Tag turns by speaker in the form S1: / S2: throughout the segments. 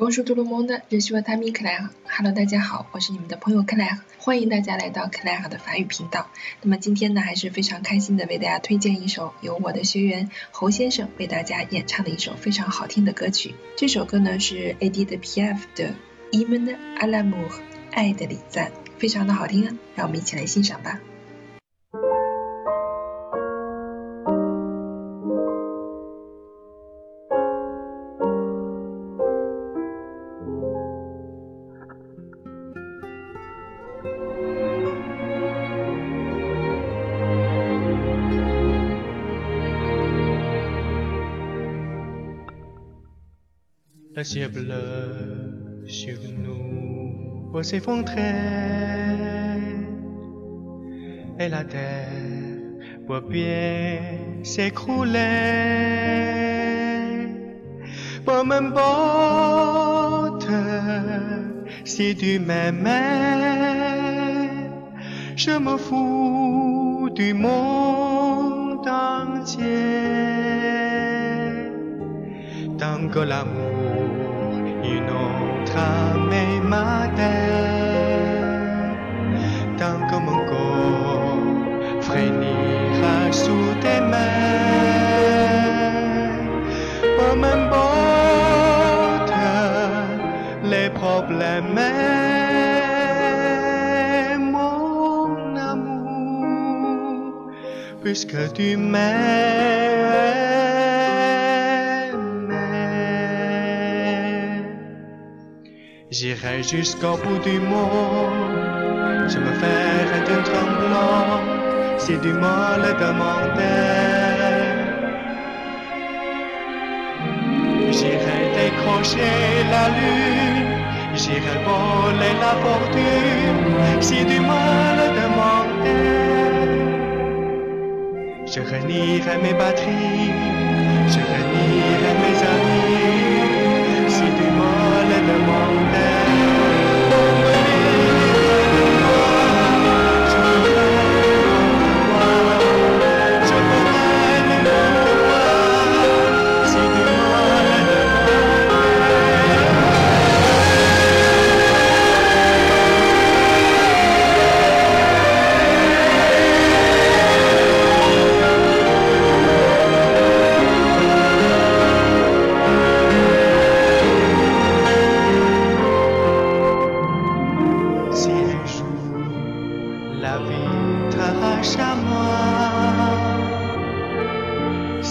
S1: Bonjour tout le monde, je suis Camille. Hello，大家好，我是你们的朋友 Claire，欢迎大家来到 Claire 的法语频道。那么今天呢，还是非常开心的为大家推荐一首由我的学员侯先生为大家演唱的一首非常好听的歌曲。这首歌呢是 Edith Piaf 的《Hymne à l'amour》，爱的礼赞，非常的好听啊，让我们一起来欣赏吧。
S2: Le ciel bleu sur nous va s'effondrer et la terre va bien s'écrouler. Peu m'importe si tu m'aimais, je me fous du monde entier. Tant que l'amour inonde ma terre, tant que mon corps frémira sous tes mains, peu m'importe les problèmes, mon amour, puisque tu m'aimes. J'irai jusqu'au bout du monde, je me ferai un tremblant si du mal le demandais. J'irai décrocher la lune, j'irai voler la fortune. Si du mal le demandait. Je renierai mes batteries,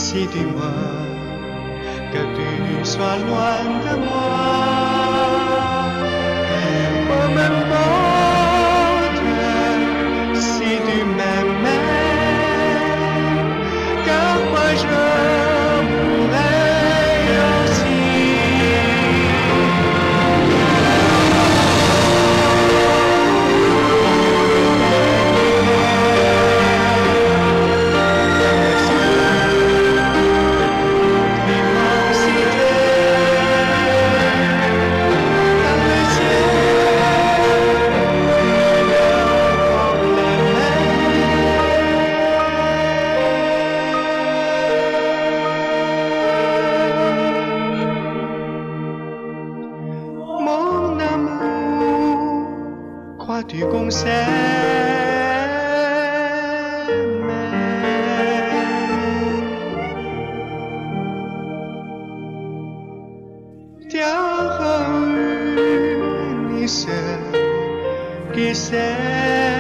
S2: si dis-moi que tu sois loin de moi, peu m'importe si tu m'aimais, car moi je 谁？钓鱼的谁？给谁？